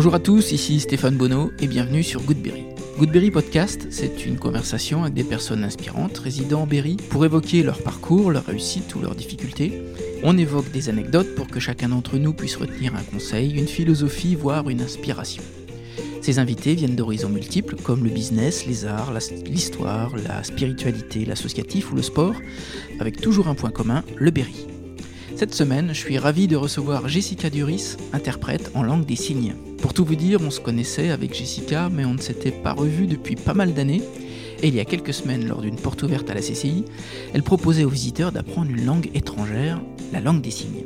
Bonjour à tous, ici Stéphane Bonneau et bienvenue sur Goodberry. Goodberry Podcast, c'est une conversation avec des personnes inspirantes résidant en Berry pour évoquer leur parcours, leur réussite ou leurs difficultés. On évoque des anecdotes pour que chacun d'entre nous puisse retenir un conseil, une philosophie, voire une inspiration. Ces invités viennent d'horizons multiples comme le business, les arts, l'histoire, la spiritualité, l'associatif ou le sport, avec toujours un point commun, le Berry. Cette semaine, je suis ravi de recevoir Jessica Duris, interprète en langue des signes. Pour tout vous dire, on se connaissait avec Jessica, mais on ne s'était pas revu depuis pas mal d'années. Et il y a quelques semaines, lors d'une porte ouverte à la CCI, elle proposait aux visiteurs d'apprendre une langue étrangère, la langue des signes.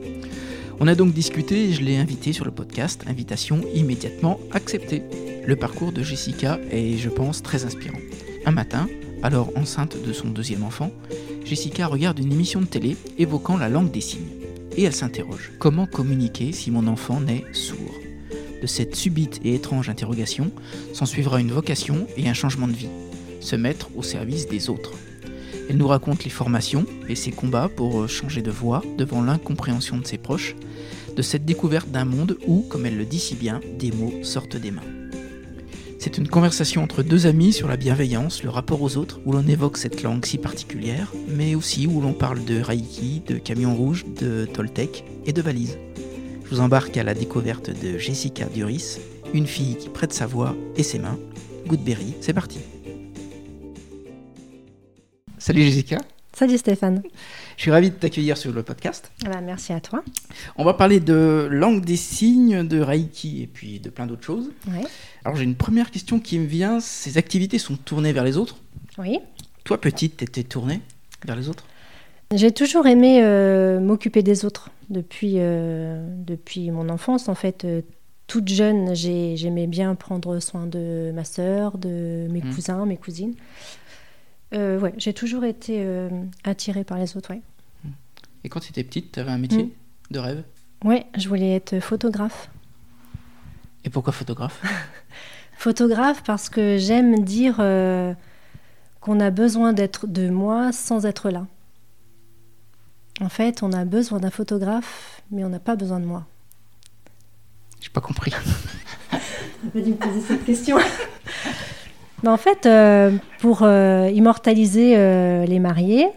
On a donc discuté et je l'ai invitée sur le podcast, invitation immédiatement acceptée. Le parcours de Jessica est, je pense, très inspirant. Un matin, alors enceinte de son deuxième enfant, Jessica regarde une émission de télé évoquant la langue des signes. Et elle s'interroge. Comment communiquer si mon enfant naît sourd? De cette subite et étrange interrogation s'ensuivra une vocation et un changement de vie. Se mettre au service des autres. Elle nous raconte les formations et ses combats pour changer de voix devant l'incompréhension de ses proches, de cette découverte d'un monde où, comme elle le dit si bien, des mots sortent des mains. C'est une conversation entre deux amis sur la bienveillance, le rapport aux autres, où l'on évoque cette langue si particulière, mais aussi où l'on parle de Reiki, de camion rouge, de Toltec et de valises. Je vous embarque à la découverte de Jessica Duris, une fille qui prête sa voix et ses mains. Goodberry, c'est parti. Salut Jessica. Salut Stéphane. Je suis ravi de t'accueillir sur le podcast. Ah bah, merci à toi. On va parler de langue des signes, de Reiki et puis de plein d'autres choses. Alors j'ai une première question qui me vient. Ces activités sont tournées vers les autres? Oui. Toi, petite, t'étais tournée vers les autres? J'ai toujours aimé euh, m'occuper des autres depuis, euh, depuis mon enfance. En fait, euh, toute jeune, j'aimais bien prendre soin de ma sœur, de mes mmh. cousins, mes cousines. Ouais, j'ai toujours été attirée par les autres, ouais. Et quand tu étais petite, tu avais un métier mm. de rêve? Ouais, je voulais être photographe. Et pourquoi photographe? Photographe parce que j'aime dire qu'on a besoin d'être de moi sans être là. En fait, on a besoin d'un photographe, mais on n'a pas besoin de moi. J'ai pas compris. On peut me poser cette question. en fait, euh, pour euh, immortaliser euh, les mariés,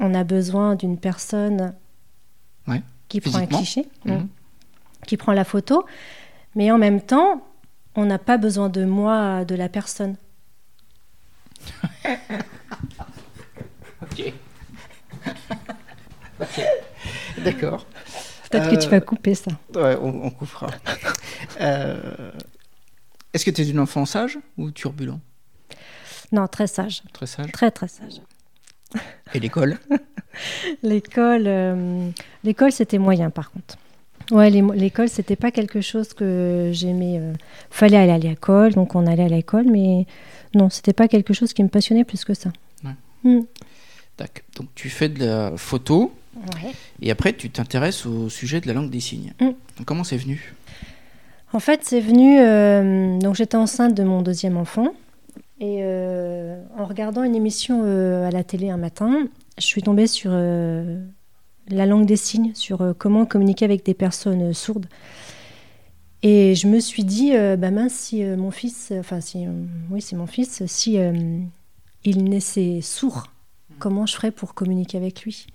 on a besoin d'une personne qui prend un cliché, mhm. hein, qui prend la photo, mais en même temps, on n'a pas besoin de moi, de la personne. ok. D'accord. Peut-être que tu vas couper ça. Ouais, on, on coupera. Est-ce que tu es une enfant sage ou turbulent? Non, très sage. Très sage? Très, très sage. Et l'école? L'école, euh, l'école c'était moyen par contre. Ouais, l'école, c'était pas quelque chose que j'aimais. Euh, fallait aller à l'école, donc on allait à l'école, mais non, c'était pas quelque chose qui me passionnait plus que ça. Ouais. Hmm. Donc tu fais de la photo, ouais. et après tu t'intéresses au sujet de la langue des signes. Hmm. comment c'est venu? En fait, c'est venu. Euh, donc j'étais enceinte de mon deuxième enfant. Et euh, en regardant une émission euh, à la télé un matin, je suis tombée sur la langue des signes, sur comment communiquer avec des personnes sourdes. Et je me suis dit, bah mince, si mon fils, enfin, si, oui, c'est mon fils, si il naissait sourd, comment je ferais pour communiquer avec lui?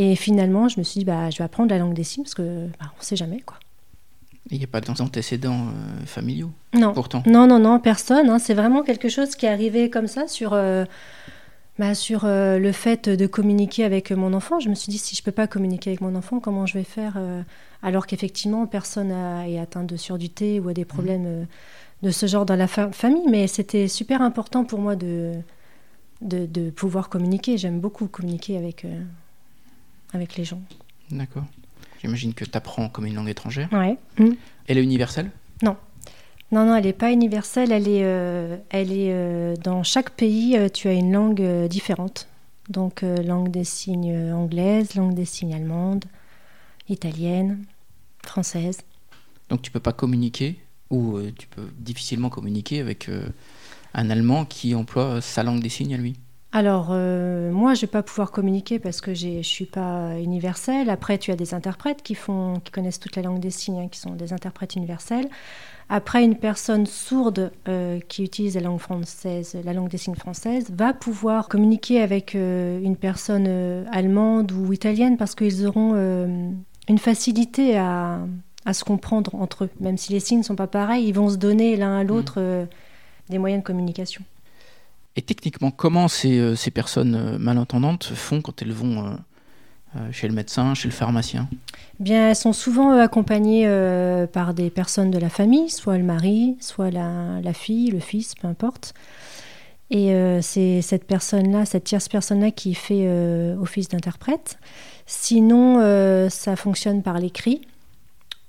Et finalement, je me suis dit, bah, je vais apprendre la langue des signes parce que bah, on ne sait jamais, quoi. Il n'y a pas d'antécédents euh, familiaux? Non. Pourtant. Non, non, non, personne. Hein. C'est vraiment quelque chose qui est arrivé comme ça sur, euh, bah, sur euh, le fait de communiquer avec mon enfant. Je me suis dit, si je ne peux pas communiquer avec mon enfant, comment je vais faire Alors qu'effectivement, personne n'est atteint de surdité ou a des problèmes de ce genre dans la famille. Mais c'était super important pour moi de, de, de pouvoir communiquer. J'aime beaucoup communiquer avec, avec les gens. D'accord. J'imagine que tu apprends comme une langue étrangère. Ouais. Mm. Elle est universelle? Non. Non, non, elle n'est pas universelle. Elle est, euh, elle est euh, dans chaque pays, euh, tu as une langue différente. Donc, langue des signes anglaise, langue des signes allemande, italienne, française. Donc, tu peux pas communiquer ou tu peux difficilement communiquer avec un Allemand qui emploie sa langue des signes à lui? Alors, euh, moi, je ne vais pas pouvoir communiquer parce que je ne suis pas universelle. Après, tu as des interprètes qui, font, qui connaissent toute la langue des signes, hein, qui sont des interprètes universels. Après, une personne sourde euh, qui utilise la langue française, la langue des signes française, va pouvoir communiquer avec euh, une personne euh, allemande ou italienne parce qu'ils auront une facilité à, se comprendre entre eux. Même si les signes ne sont pas pareils, ils vont se donner l'un à l'autre mmh. des moyens de communication. Et techniquement, comment ces, ces personnes malentendantes font quand elles vont euh, chez le médecin, chez le pharmacien? Bien, elles sont souvent euh, accompagnées euh, par des personnes de la famille, soit le mari, soit la, fille, le fils, peu importe. Et c'est cette personne-là, cette tierce personne-là qui fait office d'interprète. Sinon, ça fonctionne par l'écrit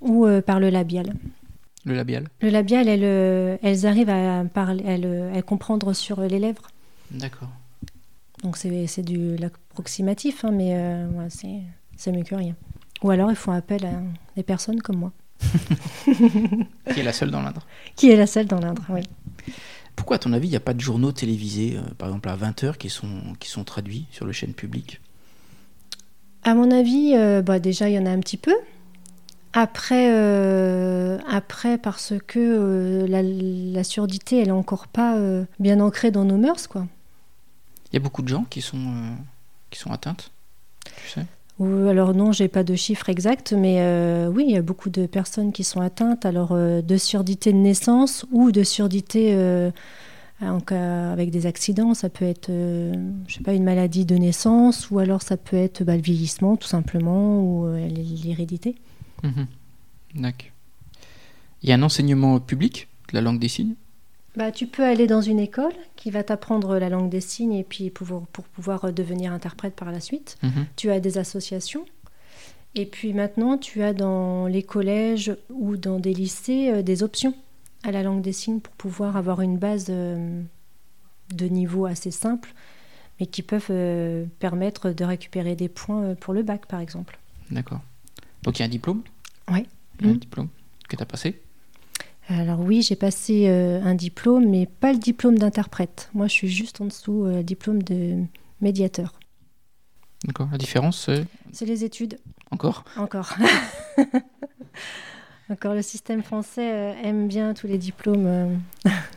ou par le labial. Le labial Le labial, elles, arrivent à parler, elles, comprendre sur les lèvres. D'accord. Donc c'est du approximatif, hein, mais euh, c'est mieux que rien. Ou alors ils font appel à des personnes comme moi. Qui est la seule dans l'Indre Qui est la seule dans l'Indre, oui. Pourquoi, à ton avis, il n'y a pas de journaux télévisés, euh, par exemple à 20h, qui sont, qui sont traduits sur le chaîne publique? À mon avis, euh, bah, déjà, il y en a un petit peu. Après, après parce que la, la, surdité, elle n'est encore pas bien ancrée dans nos mœurs, quoi. Il y a beaucoup de gens qui sont, euh, qui sont atteintes, tu sais alors non, j'ai pas de chiffres exacts, mais euh, oui, il y a beaucoup de personnes qui sont atteintes, alors euh, de surdité de naissance ou de surdité avec des accidents. Ça peut être, je sais pas, une maladie de naissance, ou alors ça peut être bah, le vieillissement, tout simplement, ou l'hérédité. Mhm. D'accord. Il y a un enseignement public de la langue des signes? Bah, tu peux aller dans une école qui va t'apprendre la langue des signes et puis pour, pour pouvoir euh, devenir interprète par la suite. Mhm. Tu as des associations. Et puis maintenant, tu as dans les collèges ou dans des lycées euh, des options à la langue des signes pour pouvoir avoir une base euh, de niveau assez simple, mais qui peuvent permettre de récupérer des points pour le bac, par exemple. D'accord. Donc il y a un diplôme Oui. Un mmh. diplôme que tu as passé alors oui, j'ai passé euh, un diplôme, mais pas le diplôme d'interprète. Moi, je suis juste en dessous, euh, diplôme de médiateur. D'accord. La différence, c'est C'est les études. Encore? Encore. Encore, le système français euh, aime bien tous les diplômes.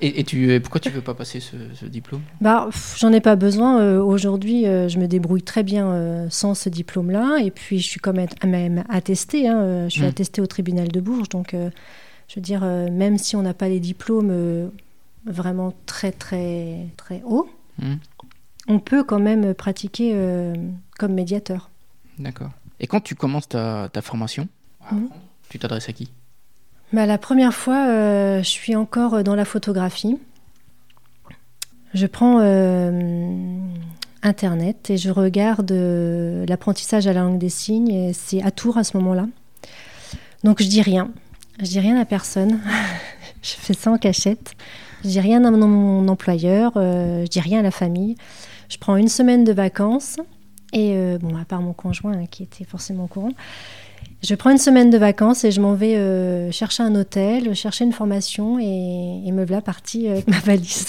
et, tu, pourquoi tu veux pas passer ce, diplôme? Bah, j'en ai pas besoin. Aujourd'hui, je me débrouille très bien sans ce diplôme-là. Et puis, je suis quand même attestée. Hein, je suis mmh. attestée au tribunal de Bourges, donc je veux dire, euh, même si on n'a pas les diplômes euh, vraiment très très très hauts, hmm. on peut quand même pratiquer euh, comme médiateur. D'accord. Et quand tu commences ta, formation, hmm. tu t'adresses à qui? Bah, La première fois, je suis encore dans la photographie. Je prends Internet et je regarde l'apprentissage à la langue des signes. Et c'est à Tours à ce moment-là. Donc je dis rien. Je dis rien à personne. je fais ça en cachette. Je dis rien à mon employeur. Euh, je dis rien à la famille. Je prends une semaine de vacances. Et euh, bon, à part mon conjoint hein, qui était forcément au courant, je prends une semaine de vacances et je m'en vais euh, chercher un hôtel, chercher une formation et, me voilà partie avec ma valise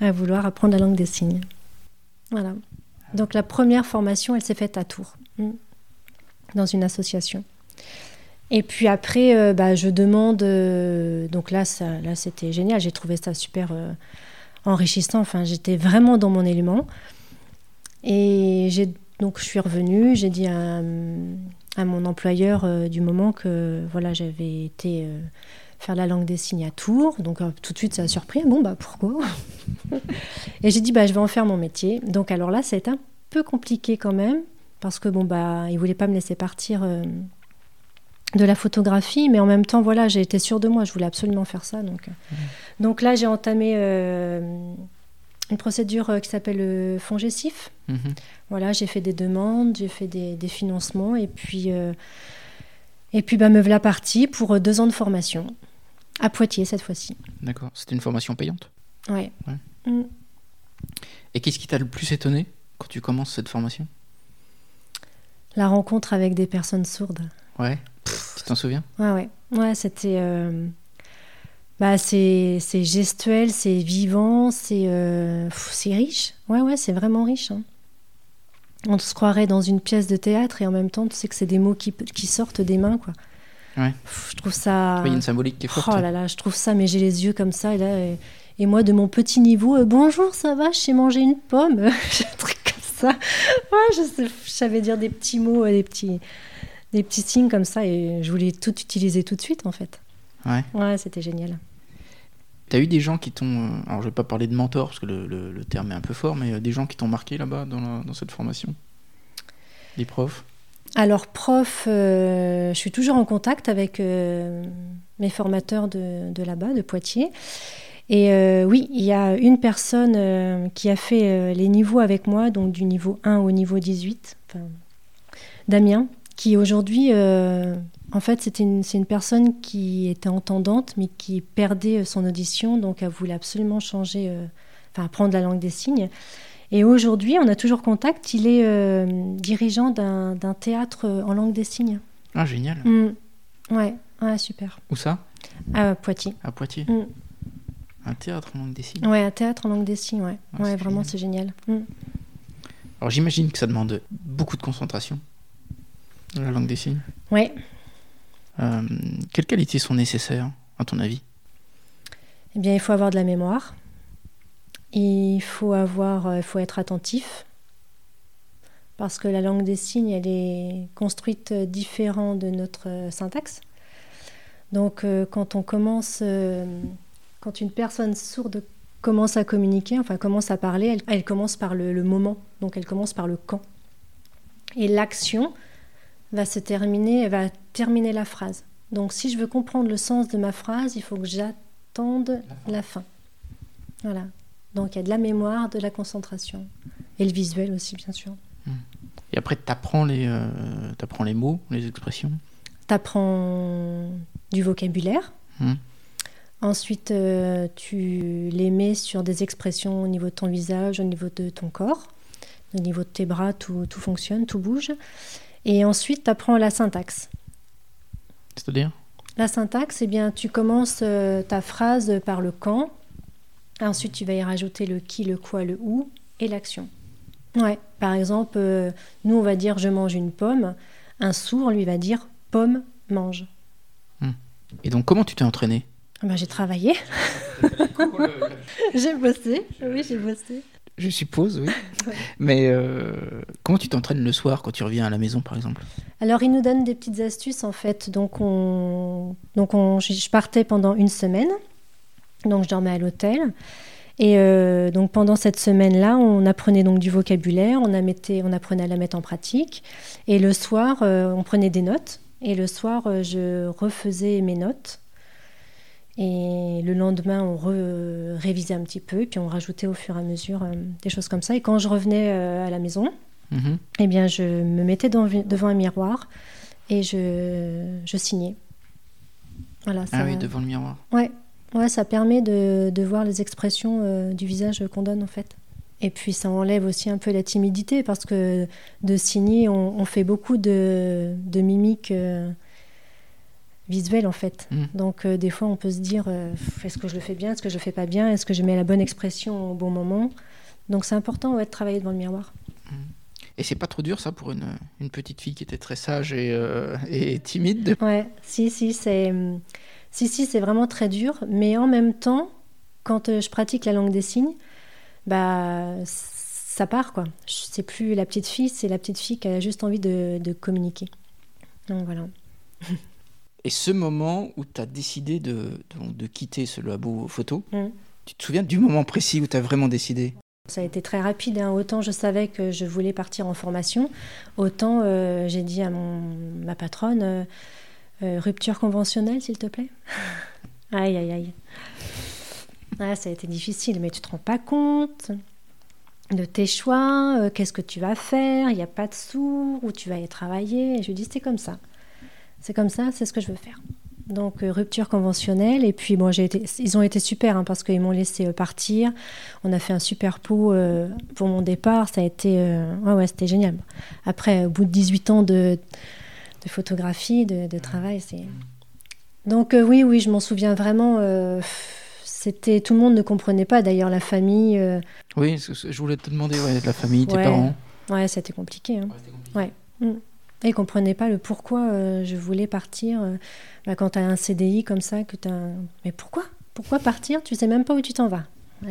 à vouloir apprendre la langue des signes. Voilà. Donc la première formation, elle s'est faite à Tours, hmm, dans une association. Et puis après, euh, bah, je demande. Euh, donc là, là, c'était génial. J'ai trouvé ça super euh, enrichissant. Enfin, j'étais vraiment dans mon élément. Et j'ai donc je suis revenue. J'ai dit à, à, mon employeur du moment que voilà, j'avais été faire la langue des signes à Tours. Donc tout de suite, ça a surpris. Bon, bah pourquoi? Et j'ai dit, bah je vais en faire mon métier. Donc alors là, c'est un peu compliqué quand même parce que bon bah, il voulait pas me laisser partir de la photographie, mais en même temps, voilà, j'ai été sûre de moi, je voulais absolument faire ça. Donc, euh. mmh. donc là, j'ai entamé euh, une procédure euh, qui s'appelle le fonds Gessif. Mmh. Voilà, j'ai fait des demandes, j'ai fait des, financements, et puis, et puis bah, me voilà partie pour deux ans de formation, à Poitiers cette fois-ci. D'accord, c'était une formation payante? Ouais. Mmh. Et qu'est-ce qui t'a le plus étonné quand tu commences cette formation? La rencontre avec des personnes sourdes. Ouais. Tu t'en souviens? Ouais, ouais. Ouais, c'était. Euh, bah, c'est gestuel, c'est vivant, c'est euh, riche. Ouais, ouais, c'est vraiment riche. Hein. On se croirait dans une pièce de théâtre et en même temps, tu sais que c'est des mots qui, qui sortent des mains, quoi. Ouais. Je trouve ça. Oui, il y a une symbolique qui est forte. Oh là là, je trouve ça, mais j'ai les yeux comme ça. Et, là, et, et moi, de mon petit niveau, euh, bonjour, ça va, je sais manger une pomme. j'ai un truc comme ça. Ouais, je, sais, je savais dire des petits mots, euh, des petits, des petits signes comme ça. Et je voulais tout utiliser tout de suite, en fait. Ouais. Ouais, c'était génial. T'as eu des gens qui t'ont. euh, Alors, je vais pas parler de mentor parce que le, terme est un peu fort, mais euh, des gens qui t'ont marqué là-bas dans, cette formation? Des profs? Alors, prof, euh, je suis toujours en contact avec mes formateurs de, là-bas, de Poitiers. Et oui, il y a une personne qui a fait les niveaux avec moi, donc du niveau 1 au niveau 18, enfin, Damien, qui aujourd'hui, en fait, c'était une, c'est une personne qui était entendante, mais qui perdait euh, son audition, donc elle voulait absolument changer, euh, enfin, apprendre la langue des signes. Et aujourd'hui, on a toujours contact. Il est euh, dirigeant d'un d'un théâtre en langue des signes. Ah, génial. Mm. Ouais, ouais, super. Où ça? À Poitiers. À Poitiers Mm. Un théâtre en langue des signes. Ouais, un théâtre en langue des signes, ouais. Ah, ouais, c'est vraiment, génial. c'est génial. Mm. Alors, j'imagine que ça demande beaucoup de concentration, la langue des signes. Ouais. Euh, quelles qualités sont nécessaires, à ton avis? Eh bien, il faut avoir de la mémoire. Il faut avoir, euh, il faut être attentif. Parce que la langue des signes, elle est construite euh, différent de notre syntaxe. Donc, quand on commence, quand une personne sourde commence à communiquer, enfin commence à parler, elle, commence par le moment. Donc, elle commence par le quand. Et l'action va se terminer, elle va terminer la phrase. Donc, si je veux comprendre le sens de ma phrase, il faut que j'attende la fin. Voilà. Donc, il y a de la mémoire, de la concentration. Et le visuel aussi, bien sûr. Et après, t'apprends les, euh, les mots, les expressions? Tu apprends du vocabulaire. Hmm. Ensuite, euh, tu les mets sur des expressions au niveau de ton visage, au niveau de ton corps. Au niveau de tes bras, tout, tout fonctionne, tout bouge. Et ensuite, tu apprends la syntaxe. C'est-à-dire? La syntaxe, eh bien, tu commences euh, ta phrase par le quand. Ensuite, tu vas y rajouter le qui, le quoi, le où et l'action. Ouais. Par exemple, euh, nous, on va dire je mange une pomme. Un sourd, lui, va dire pomme mange. Et donc, comment tu t'es entraîné Ah ben, j'ai travaillé, j'ai bossé. Oui, j'ai bossé. Je suppose, oui. Mais euh, comment tu t'entraînes le soir quand tu reviens à la maison, par exemple? Alors, il nous donne des petites astuces en fait. Donc, on... Donc on... je partais pendant une semaine. Donc, je dormais à l'hôtel. Et euh, donc, pendant cette semaine-là, on apprenait donc du vocabulaire, on, a metté- on apprenait à la mettre en pratique. Et le soir, euh, on prenait des notes. Et le soir, je refaisais mes notes. Et le lendemain, on re- révisait un petit peu, puis on rajoutait au fur et à mesure euh, des choses comme ça. Et quand je revenais euh, à la maison, Mhm. eh bien, je me mettais dans- devant un miroir et je, je signais. Voilà, ça, Ah oui, devant le miroir. ouais, ouais, ça permet de, de voir les expressions euh, du visage qu'on donne en fait. Et puis ça enlève aussi un peu la timidité parce que de signer, on, on fait beaucoup de, de mimiques visuelles en fait. Mm. Donc euh, des fois, on peut se dire euh, est-ce que je le fais bien, est-ce que je le fais pas bien, est-ce que je mets la bonne expression au bon moment. Donc c'est important ouais, de travailler devant le miroir. Et c'est pas trop dur, ça, pour une, une petite fille qui était très sage et, euh, et timide de- Ouais, si, si, c'est, si, si, c'est vraiment très dur. Mais en même temps, quand je pratique la langue des signes, bah, ça part, quoi. C'est plus la petite fille, c'est la petite fille qui a juste envie de, de communiquer. Donc voilà. Et ce moment où tu as décidé de, de, de quitter ce labo photo, Mm. tu te souviens du moment précis où tu as vraiment décidé? Ça a été très rapide. hein. Autant je savais que je voulais partir en formation, autant euh, j'ai dit à mon, ma patronne euh, euh, rupture conventionnelle, s'il te plaît. aïe, aïe, aïe. Ah, ça a été difficile, mais tu te rends pas compte de tes choix, qu'est-ce que tu vas faire, il n'y a pas de sous, où tu vas y travailler. Et je lui dis, c'est comme ça. C'est comme ça, c'est ce que je veux faire. Donc euh, rupture conventionnelle et puis bon j'ai été ils ont été super hein, parce qu'ils m'ont laissé euh, partir on a fait un super pot euh, pour mon départ ça a été euh, ouais ouais c'était génial après au bout de 18 ans de, de photographie de, de travail c'est donc oui oui je m'en souviens vraiment c'était tout le monde ne comprenait pas d'ailleurs la famille Oui, je voulais te demander, ouais, la famille, tes Ouais. parents. ouais c'était compliqué hein. Ouais. Mm. Ils comprenaient pas le pourquoi euh, je voulais partir. euh, bah, quand tu as un CDI comme ça, que tu Mais pourquoi? Pourquoi partir? Tu sais même pas où tu t'en vas.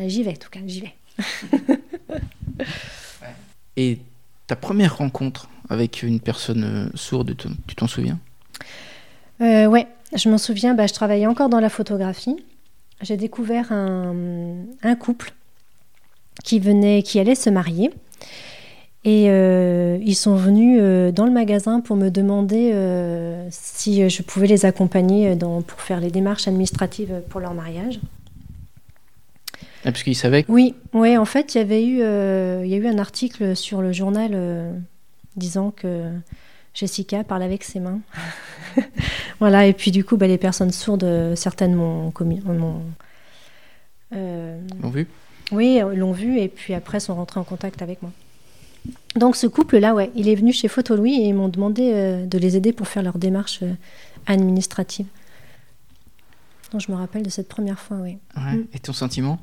J'y vais, en tout cas, j'y vais. Et ta première rencontre avec une personne euh, sourde, tu tu t'en souviens? Euh, ouais, je m'en souviens, bah, je travaillais encore dans la photographie. J'ai découvert un, un couple qui venait, qui allait se marier. Et euh, ils sont venus euh, dans le magasin pour me demander euh, si je pouvais les accompagner dans, pour faire les démarches administratives pour leur mariage. Ah, Parce qu'ils savaient que... Oui, ouais, en fait, il y avait eu, il y a eu un article sur le journal disant que Jessica parle avec ses mains. voilà, et puis du coup, bah, les personnes sourdes, certaines m'ont l'ont vu? Oui, l'ont vu et puis après sont rentrés en contact avec moi. Donc ce couple-là, ouais, il est venu chez Photo Louis et ils m'ont demandé euh, de les aider pour faire leurs démarches euh, administratives. Donc je me rappelle de cette première fois, oui. Ouais. Mm. Et ton sentiment?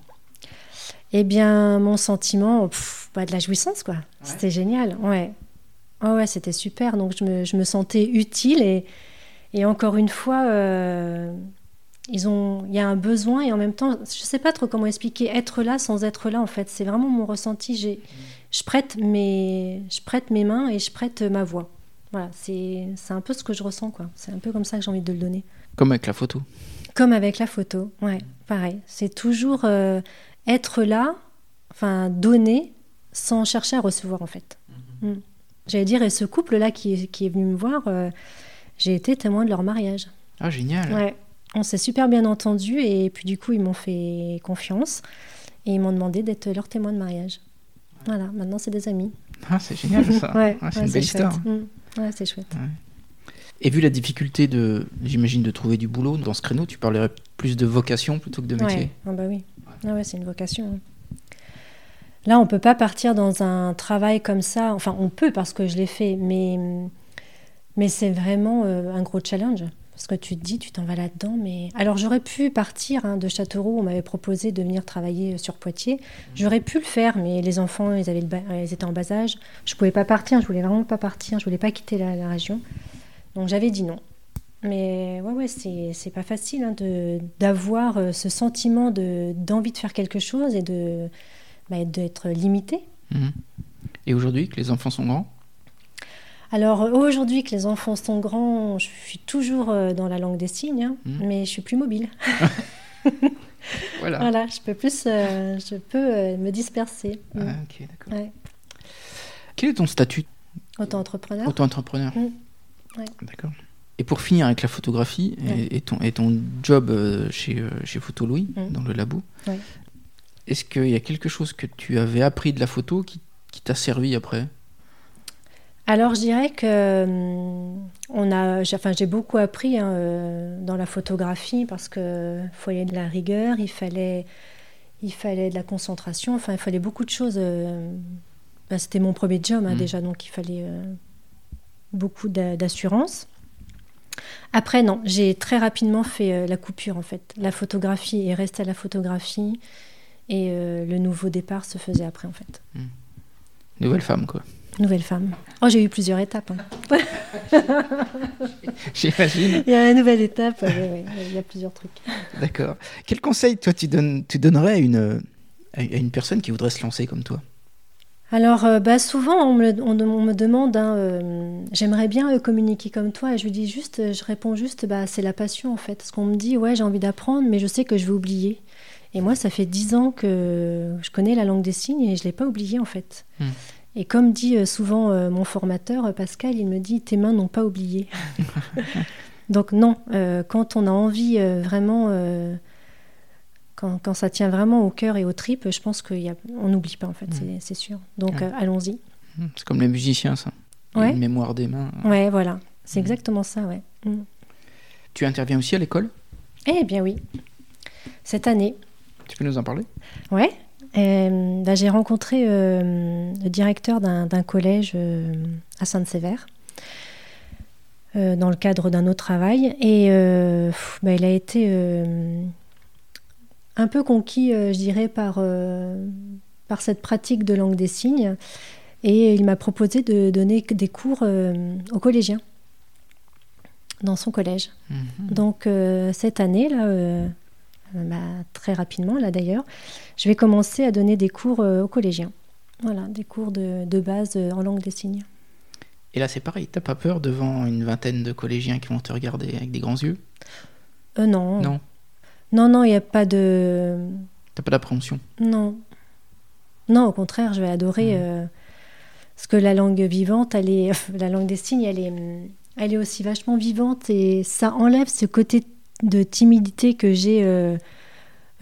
Eh bien, mon sentiment, pff, bah, de la jouissance, quoi. C'était génial, ouais. Oh, ouais, c'était super. Donc, je me, je me sentais utile et, et encore une fois, euh, ils ont, il y a un besoin et en même temps, je sais pas trop comment expliquer être là sans être là, en fait. C'est vraiment mon ressenti. J'ai, je prête mes, je prête mes mains et je prête ma voix. Voilà, c'est, c'est un peu ce que je ressens, quoi. C'est un peu comme ça que j'ai envie de le donner. Comme avec la photo. Comme avec la photo, ouais, pareil. C'est toujours euh, être là, enfin donner, sans chercher à recevoir en fait. Mm. J'allais dire, et ce couple-là qui, qui est venu me voir, euh, j'ai été témoin de leur mariage. Ah, génial. Ouais, on s'est super bien entendu et puis du coup ils m'ont fait confiance et ils m'ont demandé d'être leur témoin de mariage. Voilà, maintenant c'est des amis. Ah, c'est génial ça. ouais, Ah, c'est ouais, une belle histoire. Mm. Ouais, c'est chouette. Et vu la difficulté de, j'imagine, de trouver du boulot dans ce créneau, tu parlerais plus de vocation plutôt que de métier? Ah bah oui. Ah ouais, c'est une vocation. Là, on peut pas partir dans un travail comme ça. Enfin, on peut parce que je l'ai fait, mais, mais c'est vraiment euh, un gros challenge. Parce que tu te dis, tu t'en vas là-dedans. Mais alors, j'aurais pu partir hein, de Châteauroux. On m'avait proposé de venir travailler euh, sur Poitiers. J'aurais pu le faire, mais les enfants, ils, avaient ils étaient en bas âge. Je pouvais pas partir. Je voulais vraiment pas partir. Je voulais pas quitter la, région. Donc, j'avais dit non. Mais ouais, ouais, c'est pas facile hein, d'avoir euh, ce sentiment de d'envie de faire quelque chose et bah, d'être limité. Mhm. Et aujourd'hui, que les enfants sont grands? Alors euh, aujourd'hui que les enfants sont grands, je suis toujours euh, dans la langue des signes, hein, Mhm. mais je suis plus mobile. Voilà. Voilà, je peux plus, euh, je peux euh, me disperser. Ah, Mm. ok, d'accord. Ouais. Quel est ton statut Auto-entrepreneur. auto-entrepreneur. Ouais. D'accord. Et pour finir avec la photographie et- Ouais. et, ton, et ton job euh, chez, chez Photo Louis, dans le labo, est-ce qu'il y a quelque chose que tu avais appris de la photo qui, qui t'a servi après? Alors je dirais que on a, j'ai- enfin j'ai beaucoup appris hein, euh, dans la photographie parce que fallait de la rigueur, il fallait, il fallait de la concentration, enfin il fallait beaucoup de choses. euh, bah, c'était mon premier job hein, Mhm. déjà, donc il fallait euh, beaucoup d'a- d'assurance. Après non, j'ai très rapidement fait euh, la coupure en fait. La photographie est restée à la photographie et euh, le nouveau départ se faisait après en fait. Nouvelle femme, quoi. Nouvelle femme. Oh j'ai eu plusieurs étapes. hein. J'imagine. Il y a une nouvelle étape, il y a plusieurs trucs. D'accord. Quel conseil, toi, tu, donnes, tu donnerais à une, à une personne qui voudrait se lancer comme toi? Alors, euh, bah, souvent, on me, on, on me demande, hein, euh, j'aimerais bien euh, communiquer comme toi, et je lui dis juste, je réponds juste, bah, c'est la passion en fait. Parce qu'on me dit, ouais, j'ai envie d'apprendre, mais je sais que je vais oublier. Et moi, ça fait dix ans que je connais la langue des signes et je ne l'ai pas oubliée en fait. Hmm. Et comme dit euh, souvent euh, mon formateur, euh, Pascal, il me dit, tes mains n'ont pas oublié. Donc non, quand on a envie vraiment, quand, quand ça tient vraiment au cœur et aux tripes, je pense qu'on n'oublie pas en fait, c'est- c'est sûr. Donc Ouais. euh, allons-y. Hmm, C'est comme les musiciens, ça. Ouais. Une mémoire des mains. Ouais, voilà, c'est Mhm. exactement ça, ouais. Mm. Tu interviens aussi à l'école? Eh bien oui, cette année, Tu peux nous en parler? Ouais, euh, bah, j'ai rencontré euh, le directeur d'un collège euh, à Sainte-Sévère. dans le cadre d'un autre travail et euh, bah, il a été euh, un peu conquis, euh, je dirais, par, par cette pratique de langue des signes Et il m'a proposé de donner des cours aux collégiens dans son collège. Mhm. Donc cette année, là, bah, très rapidement, là d'ailleurs, je vais commencer à donner des cours aux collégiens. Voilà, des cours de, de base en langue des signes. Et là, c'est pareil, t'as pas peur devant une vingtaine de collégiens qui vont te regarder avec des grands yeux? Euh, Non. Non. Non, non, il n'y a pas de. T'as pas d'appréhension? Non. Non, au contraire, je vais adorer. Mmh. euh, parce que la langue vivante, elle est, la langue des signes, elle est, elle est aussi vachement vivante et ça enlève ce côté de timidité que j'ai euh,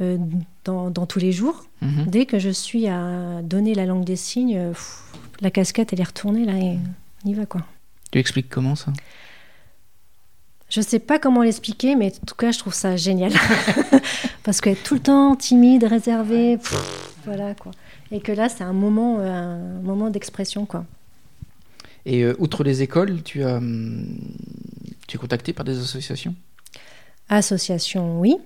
euh, dans, dans tous les jours. Mhm. Dès que je suis à donner la langue des signes, euh, pff, la casquette, elle est retournée là et on y va quoi. Tu expliques comment ça? Je sais pas comment l'expliquer, mais en tout cas, je trouve ça génial. Parce que tout le temps timide, réservé, pff, voilà quoi. Et que là, c'est un moment, un moment d'expression quoi. Et euh, outre les écoles, tu as, hum, tu es contacté par des associations? Association, oui.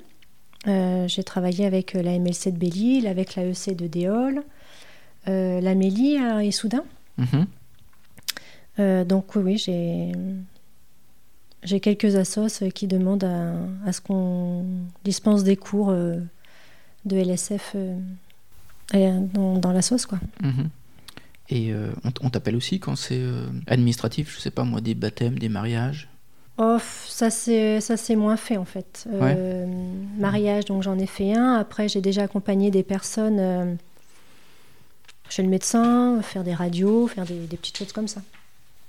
Euh, J'ai travaillé avec euh, la MLC de Belle-Île, avec la EC de Déol, euh, la Mélie à Issoudun. Mhm. Euh, donc oui, oui, j'ai j'ai quelques assos qui demandent à, à ce qu'on dispense des cours de LSF dans, dans la sauce quoi. Mhm. Et on, t'appelle aussi quand c'est administratif, je sais pas moi, des baptêmes, des mariages? Oh, ça c'est ça c'est moins fait en fait. Euh, Mariage, donc j'en ai fait un. Après, j'ai déjà accompagné des personnes euh, chez le médecin, faire des radios, faire des, des petites choses comme ça.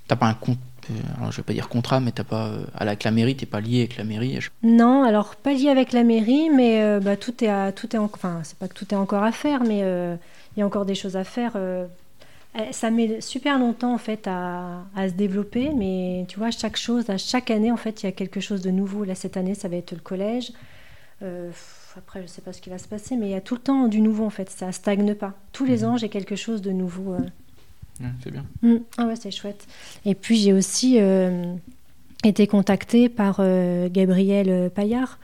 T'as pas un compte, euh, alors je vais pas dire contrat, mais t'as pas euh, avec la mairie, t'es pas lié avec la mairie. je- Non, alors pas lié avec la mairie, mais bah, tout est à, tout est en- enfin c'est pas que tout est encore à faire, mais il y a encore des choses à faire. Euh. Ça met super longtemps en fait à, à se développer, mais tu vois chaque chose, à chaque année en fait il y a quelque chose de nouveau. Là cette année ça va être le collège. Euh, après je sais pas ce qui va se passer, mais il y a tout le temps du nouveau en fait. Ça stagne pas. Tous les Mhm. ans j'ai quelque chose de nouveau. euh. C'est bien. Mm. Ah ouais, c'est chouette. Et puis j'ai aussi euh, été contactée par Gabriel Paillard,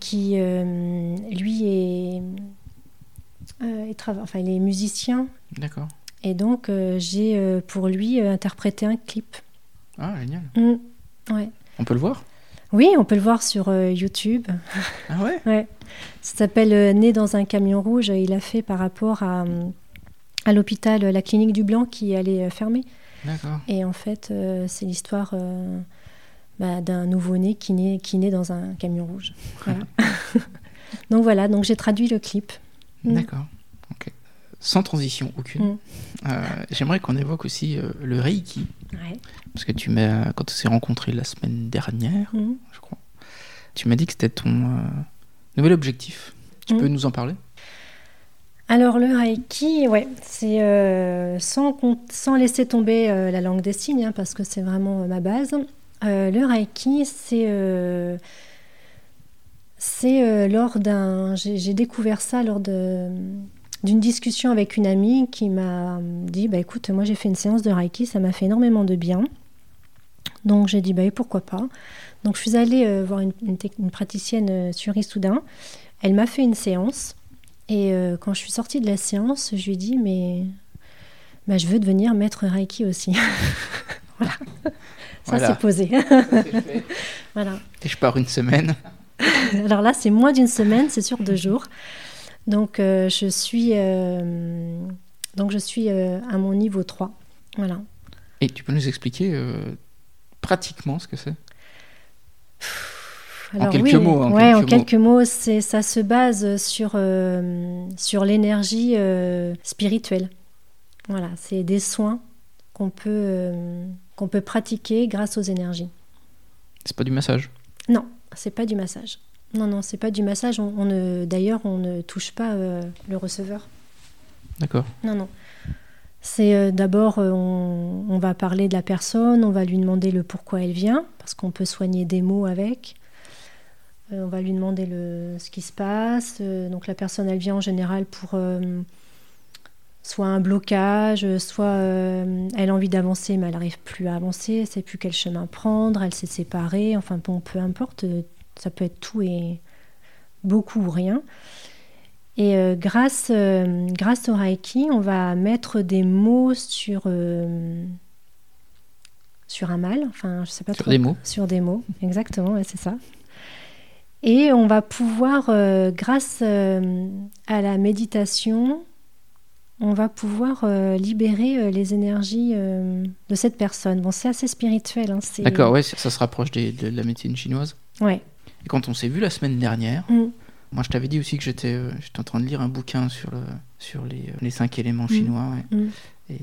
qui lui est, il trava- enfin, il est musicien. D'accord. Et donc euh, j'ai euh, pour lui euh, interprété un clip. Ah, génial. Mm. Ouais. On peut le voir? Oui, on peut le voir sur euh, YouTube. Ah ouais? Ouais. Ça s'appelle euh, Né dans un camion rouge. Il a fait par rapport à, euh, à l'hôpital, la clinique du Blanc qui allait euh, fermer. D'accord. Et en fait, euh, c'est l'histoire euh, bah, d'un nouveau-né qui naît, qui naît dans un camion rouge. Voilà. donc voilà, donc j'ai traduit le clip. Mm. D'accord. Ok. Sans transition aucune. Mm. Euh, J'aimerais qu'on évoque aussi euh, le Reiki. Ouais. Parce que tu m'as, quand on s'est rencontrés la semaine dernière, Mm. je crois, tu m'as dit que c'était ton euh, nouvel objectif. Tu peux nous en parler? Alors le Reiki, ouais, c'est euh, sans, sans laisser tomber euh, la langue des signes, hein, parce que c'est vraiment euh, ma base. Le Reiki, c'est c'est euh, lors d'un, j'ai découvert ça lors de d'une discussion avec une amie qui m'a dit, bah écoute, moi j'ai fait une séance de Reiki, ça m'a fait énormément de bien. Donc j'ai dit, bah et pourquoi pas. Donc je suis allée euh, voir une, une tec- une praticienne euh, sur Issoudun. Elle m'a fait une séance. Et euh, quand je suis sortie de la séance, je lui ai dit, mais bah, je veux devenir maître Reiki aussi. voilà. Ça, Voilà. c'est posé. voilà. Et je pars une semaine. Alors là, c'est moins d'une semaine, c'est sur deux jours. Donc, euh, je suis, euh, donc, je suis euh, à mon niveau 3. Voilà. Et tu peux nous expliquer pratiquement ce que c'est? Alors, quelques oui, mots, en ouais, quelques en mots. quelques mots, c'est, ça se base sur, euh, sur l'énergie euh, spirituelle. Voilà, c'est des soins qu'on peut, euh, qu'on peut pratiquer grâce aux énergies. C'est pas du massage? Non, c'est pas du massage. Non, non, c'est pas du massage. On, on ne, d'ailleurs, on ne touche pas euh, le receveur. D'accord. Non, non. C'est euh, d'abord, euh, on, on va parler de la personne, on va lui demander le pourquoi elle vient, parce qu'on peut soigner des mots avec. On va lui demander le, ce qui se passe. Donc la personne, elle vient en général pour soit un blocage, soit euh, elle a envie d'avancer, mais elle n'arrive plus à avancer, elle sait plus quel chemin prendre, elle s'est séparée. Enfin bon, peu importe, euh, ça peut être tout et beaucoup ou rien. Et euh, grâce, euh, grâce au Reiki, on va mettre des mots sur, sur un mal. Enfin, je sais pas Sur trop. des mots. Sur des mots, exactement, ouais, c'est ça. Et on va pouvoir, grâce à la méditation, on va pouvoir euh, libérer euh, les énergies euh, de cette personne. Bon, c'est assez spirituel. Hein, D'accord, ouais, ça ça se rapproche des- de la médecine chinoise. Ouais. Et quand on s'est vu la semaine dernière, Mm. moi je t'avais dit aussi que j'étais j'étais en train de lire un bouquin sur, le, sur les, les cinq éléments Mm. chinois. ouais. Mm. Et,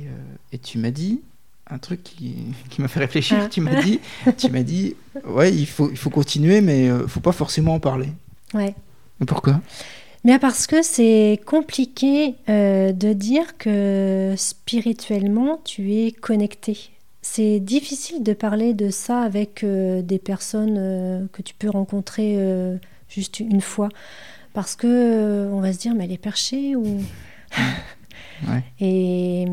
et tu m'as dit un truc qui, qui m'a fait réfléchir. Ah. Tu m'as dit, tu m'as dit, ouais, il faut, il faut continuer, mais euh, faut pas forcément en parler. Ouais. Mais pourquoi? Mais parce que c'est compliqué euh, de dire que spirituellement, tu es connecté. C'est difficile de parler de ça avec euh, des personnes euh, que tu peux rencontrer juste une fois. Parce que on va se dire, mais elle est perchée ou... Ouais. Et,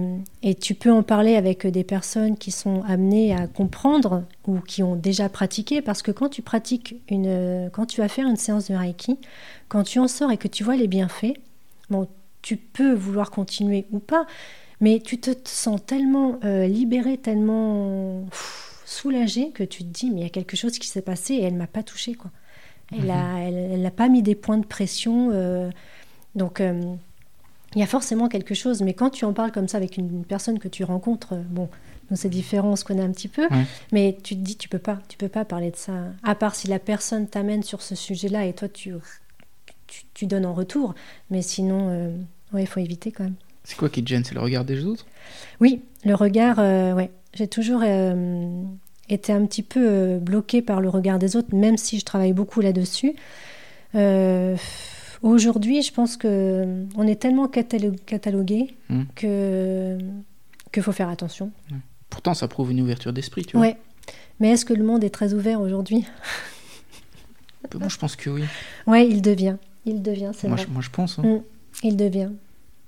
et tu peux en parler avec des personnes qui sont amenées à comprendre ou qui ont déjà pratiqué, parce que quand tu pratiques une, quand tu vas faire une séance de Reiki, quand tu en sors et que tu vois les bienfaits, bon, tu peux vouloir continuer ou pas, mais tu te sens tellement euh, libéré, tellement pff, soulagé que tu te dis, mais il y a quelque chose qui s'est passé et elle m'a pas touché, quoi. Elle a, elle, elle n'a pas mis des points de pression, euh, donc. euh, il y a forcément quelque chose, mais quand tu en parles comme ça avec une, une personne que tu rencontres, euh, bon, nous c'est différent, on se connaît un petit peu, Ouais. mais tu te dis tu peux pas, tu peux pas parler de ça, à part si la personne t'amène sur ce sujet-là et toi tu, tu, tu donnes en retour, mais sinon, euh, ouais, il faut éviter quand même. C'est quoi qui te gêne? C'est le regard des autres? Oui, le regard, euh, ouais, j'ai toujours euh, été un petit peu bloquée par le regard des autres, même si je travaille beaucoup là-dessus. Euh, Aujourd'hui, je pense que on est tellement catalo- catalogué Mm. que qu'il faut faire attention. Pourtant, ça prouve une ouverture d'esprit, tu vois. Ouais. Mais est-ce que le monde est très ouvert aujourd'hui? Moi, je pense que oui. Ouais, il devient. Il devient, c'est Moi vrai. je, moi, je pense. hein. Mm. Il devient.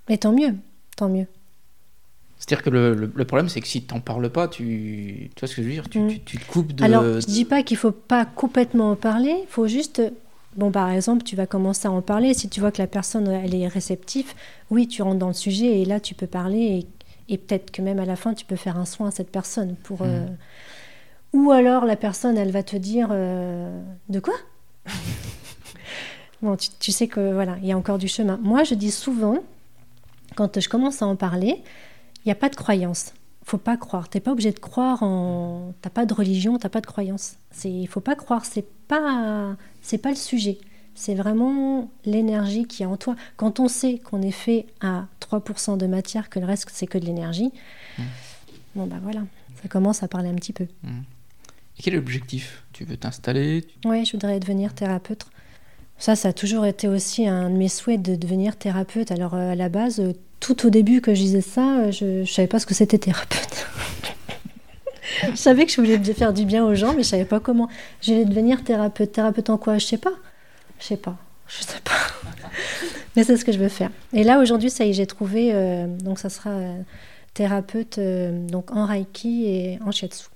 Et tant mieux, tant mieux. C'est-à-dire que le, le- le problème, c'est que si tu n'en parles pas, tu, tu vois ce que je veux dire? Tu, Mm. tu, tu te coupes de. Alors, je dis pas qu'il faut pas complètement en parler, il faut juste bon par exemple, tu vas commencer à en parler. Si tu vois que la personne elle est réceptive, oui, tu rentres dans le sujet et là tu peux parler et, et peut-être que même à la fin tu peux faire un soin à cette personne pour euh, ou alors la personne elle va te dire euh, de quoi? Bon, tu, tu sais que voilà, il y a encore du chemin. Moi, je dis souvent quand je commence à en parler, il n'y a pas de croyance faut pas croire. T'es pas obligé de croire en. T'as pas de religion, t'as pas de croyance. C'est, il faut pas croire. C'est pas, c'est pas le sujet. C'est vraiment l'énergie qui est en toi. Quand on sait qu'on est fait à 3% de matière, que le reste c'est que de l'énergie, bon bah voilà, ça commence à parler un petit peu. Et quel est l'objectif? Tu veux t'installer? Tu- Ouais, je voudrais devenir thérapeute. Ça, ça a toujours été aussi un de mes souhaits de devenir thérapeute. Alors euh, à la base, tout au début que je disais ça, euh, je, je savais pas ce que c'était thérapeute. je savais que je voulais faire du bien aux gens, mais je savais pas comment. Je voulais devenir thérapeute. Thérapeute en quoi? Je sais pas. Je sais pas. Je sais pas. mais c'est ce que je veux faire. Et là aujourd'hui, ça y est, j'ai trouvé. euh, donc ça sera euh, thérapeute euh, donc en reiki et en shiatsu.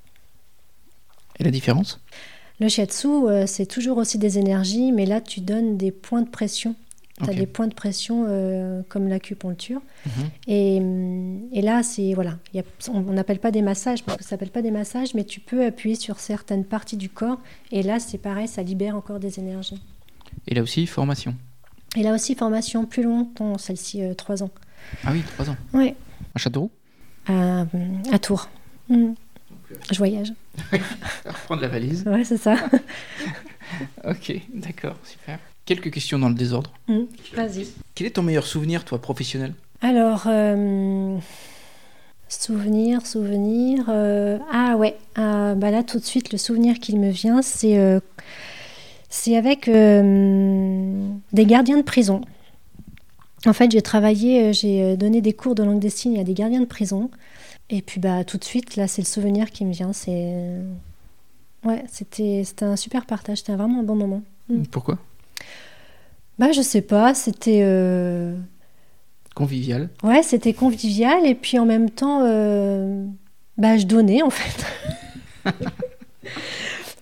Et la différence? Le shiatsu, c'est toujours aussi des énergies, mais là, tu donnes des points de pression. Tu as des points de pression euh, comme l'acupuncture. Mhm. Et, et là, c'est voilà, il y a- on n'appelle pas des massages parce que ça s'appelle pas des massages, mais tu peux appuyer sur certaines parties du corps. Et là, c'est pareil, ça libère encore des énergies. Et là aussi, formation. Et là aussi, formation plus longtemps, celle-ci, euh, trois ans. Ah oui, trois ans. Ouais, À Châteauroux? À, à Tours. Hum. Je voyage. Prendre la valise. Ouais, c'est ça. Ok, d'accord, super. Quelques questions dans le désordre. Hum. Vas-y. Quel est ton meilleur souvenir, toi, professionnel? Alors, euh, souvenir, souvenir. euh, ah ouais, ah, bah là tout de suite, le souvenir qui me vient, c'est euh, c'est avec euh, des gardiens de prison. En fait, j'ai travaillé, j'ai donné des cours de langue des signes à des gardiens de prison. Et puis bah tout de suite, là, c'est le souvenir qui me vient. C'est ouais, c'était c'était un super partage, c'était vraiment un bon moment. Mm. Pourquoi? Bah je sais pas, c'était euh, Convivial. Ouais, c'était convivial et puis en même temps, euh, bah, je donnais en fait.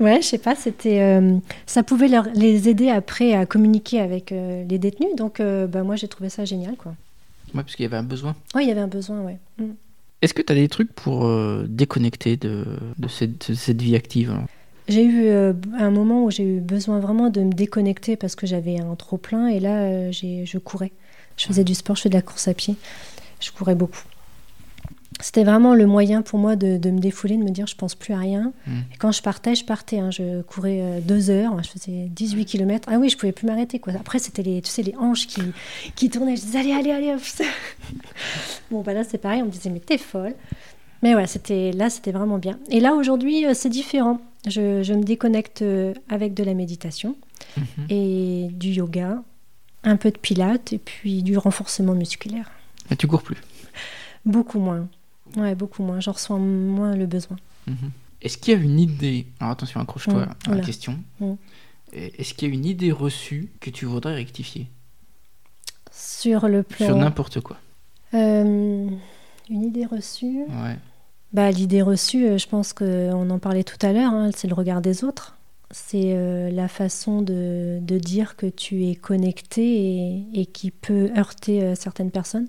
Ouais, je sais pas, c'était, euh, ça pouvait leur, les aider après à communiquer avec les détenus. Donc, bah, moi, j'ai trouvé ça génial, quoi. Ouais, parce qu'il y avait un besoin. Oui, il y avait un besoin, ouais. Mm. Est-ce que tu as des trucs pour déconnecter de, de cette, de cette vie active alors J'ai eu euh, un moment où j'ai eu besoin vraiment de me déconnecter parce que j'avais un trop plein et là, euh, je courais. Je faisais du sport, je faisais de la course à pied. Je courais beaucoup. C'était vraiment le moyen pour moi de, de me défouler, de me dire je pense plus à rien. Mm. Et quand je partais, je partais. hein. Je courais euh, deux heures, je faisais 18 km. Ah oui, je pouvais plus m'arrêter. Quoi. Après, c'était les, tu sais, les hanches qui, qui tournaient. Je disais allez, allez, allez. bon, bah là, c'est pareil. On me disait mais t'es folle. Mais voilà, c'était, là, c'était vraiment bien. Et là, aujourd'hui, euh, c'est différent. Je, je me déconnecte euh, avec de la méditation Mhm. et du yoga, un peu de pilates et puis du renforcement musculaire. Mais tu cours plus? Beaucoup moins. Ouais, beaucoup moins. J'en ressens moins le besoin. Mhm. Est-ce qu'il y a une idée Alors attention, accroche-toi à la Oula. question. Et- Est-ce qu'il y a une idée reçue que tu voudrais rectifier? Sur le plan. Sur n'importe quoi Euh, une idée reçue Ouais. Bah, L'idée reçue, euh, je pense qu'on en parlait tout à l'heure, hein, c'est le regard des autres. C'est euh, la façon de, de dire que tu es connecté et, et qui peut heurter euh, certaines personnes.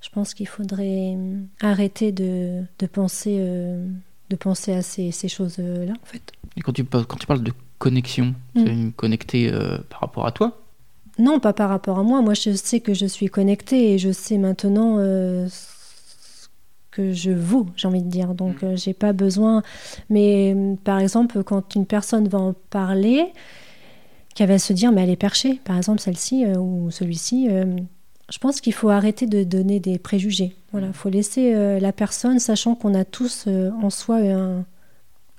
Je pense qu'il faudrait arrêter de, de penser, euh, de penser à ces, ces choses-là, en fait. Et quand tu, parles- quand tu parles de connexion, Mm. c'est connecter par rapport à toi? Non, pas par rapport à moi. Moi, je sais que je suis connectée et je sais maintenant ce que je vaux, j'ai envie de dire. Donc, euh, j'ai pas besoin. Mais euh, par exemple, quand une personne va en parler, qu'elle va se dire, mais elle est perchée, par exemple, celle-ci euh, ou celui-ci. euh, je pense qu'il faut arrêter de donner des préjugés. Voilà, il faut laisser la personne, sachant qu'on a tous en soi un-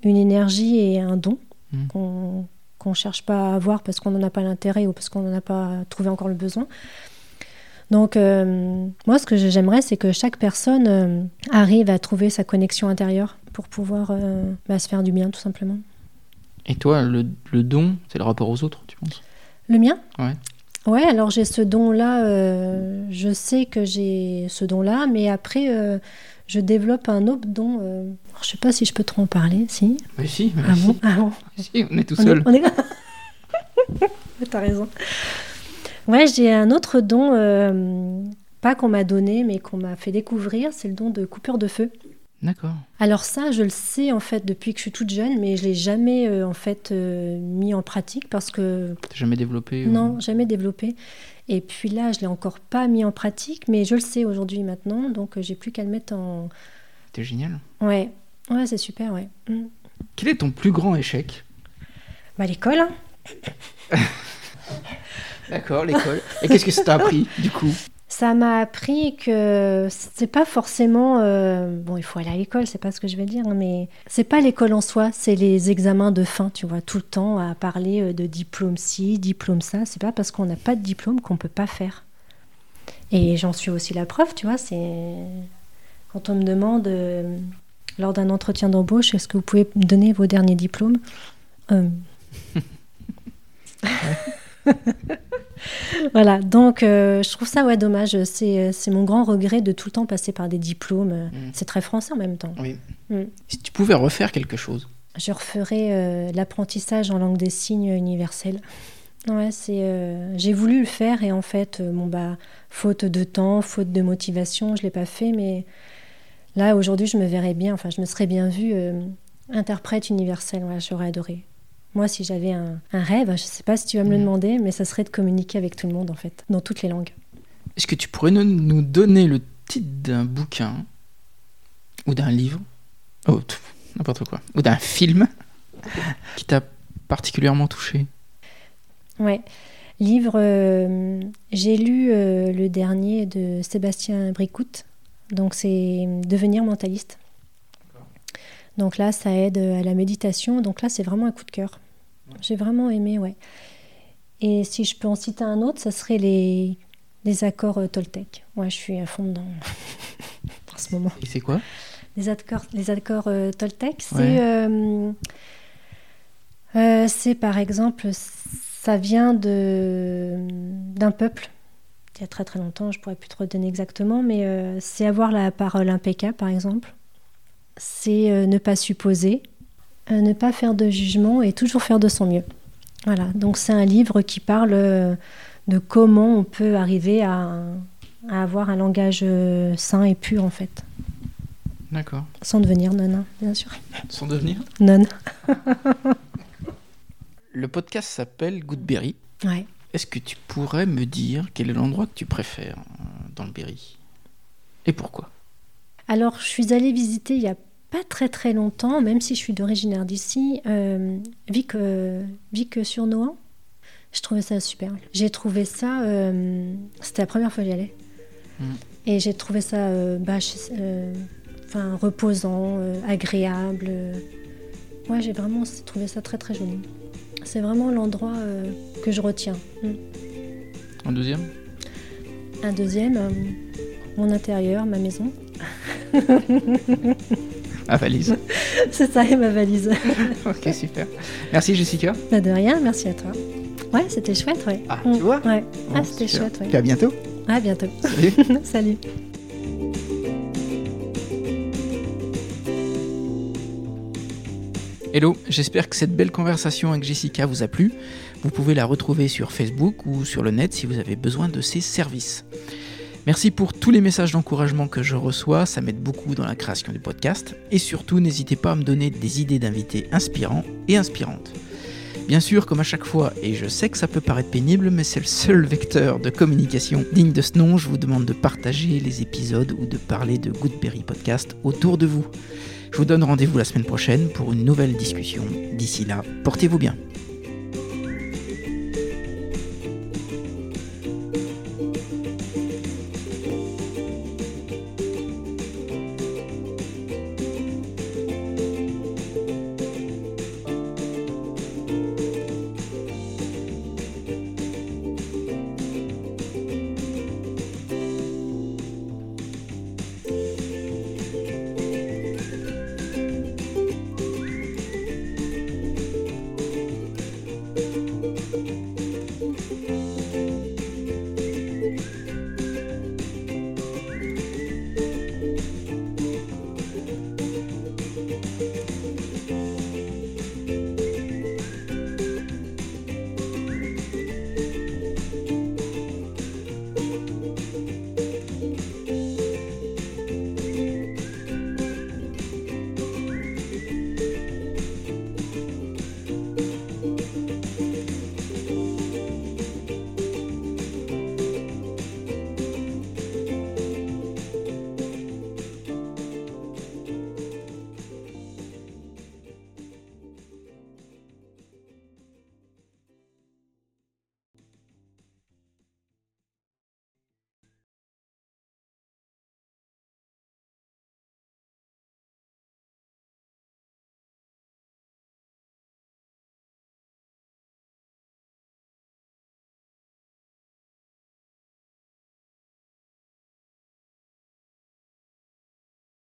une énergie et un don Mm. qu'on qu'on cherche pas à avoir parce qu'on n'en a pas l'intérêt ou parce qu'on n'en a pas trouvé encore le besoin. Donc, euh, moi, ce que j'aimerais, c'est que chaque personne euh, arrive à trouver sa connexion intérieure pour pouvoir euh, bah, se faire du bien, tout simplement. Et toi, le, le don, c'est le rapport aux autres, tu penses? Le mien? Ouais. Ouais, alors j'ai ce don-là, je sais que j'ai ce don-là, mais après, je développe un autre don. alors, je sais pas si je peux trop en parler, si. Mais si, mais Ah si, bon Ah bon? Si, on est tout On est- seul. on est- T'as raison. Ouais, j'ai un autre don, euh, pas qu'on m'a donné, mais qu'on m'a fait découvrir, c'est le don de coupure de feu. D'accord. Alors ça, je le sais en fait depuis que je suis toute jeune, mais je l'ai jamais euh, en fait euh, mis en pratique parce que T'as jamais développé non, jamais développé. Et puis là, je l'ai encore pas mis en pratique, mais je le sais aujourd'hui maintenant, donc j'ai plus qu'à le mettre en. C'était génial. Ouais, ouais, c'est super, ouais. Mm. Quel est ton plus grand échec? Bah l'école. hein. D'accord, l'école. Et qu'est-ce que ça t'a appris, du coup? Ça m'a appris que c'est pas forcément euh, bon, il faut aller à l'école, c'est pas ce que je vais dire, hein, mais c'est pas l'école en soi, c'est les examens de fin, tu vois, tout le temps à parler euh, de diplôme ci, diplôme ça. C'est pas parce qu'on n'a pas de diplôme qu'on peut pas faire. Et j'en suis aussi la preuve, tu vois, c'est quand on me demande euh, lors d'un entretien d'embauche, est-ce que vous pouvez me donner vos derniers diplômes? Euh, Voilà, donc euh, je trouve ça ouais, dommage. C'est, euh, c'est mon grand regret de tout le temps passer par des diplômes. Euh, Mm. C'est très français en même temps. Oui. Mm. Si tu pouvais refaire quelque chose, Je referai euh, l'apprentissage en langue des signes universelle. Ouais, c'est, euh, j'ai voulu le faire et en fait, bon, bah, faute de temps, faute de motivation, je ne l'ai pas fait. Mais là, aujourd'hui, je me verrais bien, enfin, je me serais bien vue interprète universelle. Ouais, j'aurais adoré. Moi, si j'avais un, un rêve, je ne sais pas si tu vas me le Mm. demander, mais ça serait de communiquer avec tout le monde, en fait, dans toutes les langues. est-ce que tu pourrais nous, nous donner le titre d'un bouquin ou d'un livre Oh, n'importe quoi. Ou d'un film qui t'a particulièrement touché? Ouais. Livre, euh, j'ai lu euh, le dernier de Sébastien Bricout. Donc, c'est Devenir mentaliste. Donc là, ça aide à la méditation. Donc là, c'est vraiment un coup de cœur. J'ai vraiment aimé, ouais. Et si je peux en citer un autre, ça serait les, les accords euh, Toltec. Ouais, je suis à fond dedans en ce moment. Et c'est quoi? Les accords, les accords euh, Toltec, c'est Ouais. euh, euh, c'est par exemple, ça vient d'un peuple. Il y a très très longtemps, je pourrais plus te redonner exactement, mais euh, c'est avoir la parole impeccable, par exemple. C'est ne pas supposer. Euh, ne pas faire de jugement et toujours faire de son mieux. Voilà, donc c'est un livre qui parle euh, de comment on peut arriver à, à avoir un langage euh, sain et pur en fait. D'accord. Sans devenir nonne, bien sûr. Sans devenir Nonne. Le podcast s'appelle Goodberry. Ouais. Est-ce que tu pourrais me dire quel est l'endroit que tu préfères dans le Berry? Et pourquoi? Alors, je suis allée visiter il y a pas très très longtemps, même si je suis d'originaire d'ici, euh, Vic, euh, Vic sur Nohant. Je trouvais ça super. J'ai trouvé ça. euh, C'était la première fois que j'y allais. Mm. Et j'ai trouvé ça bah, enfin, reposant, agréable. euh. Ouais, j'ai vraiment trouvé ça très très joli. C'est vraiment l'endroit que je retiens. Un deuxième? Un deuxième, mon intérieur, ma maison. Ah, valise. C'est ça, et ma valise. ok, super. Merci Jessica. Bah de rien, merci à toi. Ouais, c'était chouette, ouais. Ah, Mm, tu vois Ouais, Bon, ah, c'était super. chouette, ouais. Puis à bientôt. À bientôt. Salut. Salut. Hello, j'espère que cette belle conversation avec Jessica vous a plu. Vous pouvez la retrouver sur Facebook ou sur le net si vous avez besoin de ses services. Merci pour tous les messages d'encouragement que je reçois, ça m'aide beaucoup dans la création du podcast. Et surtout, n'hésitez pas à me donner des idées d'invités inspirants et inspirantes. Bien sûr, comme à chaque fois, et je sais que ça peut paraître pénible, mais c'est le seul vecteur de communication digne de ce nom, je vous demande de partager les épisodes ou de parler de Goodberry Podcast autour de vous. Je vous donne rendez-vous la semaine prochaine pour une nouvelle discussion. D'ici là, portez-vous bien.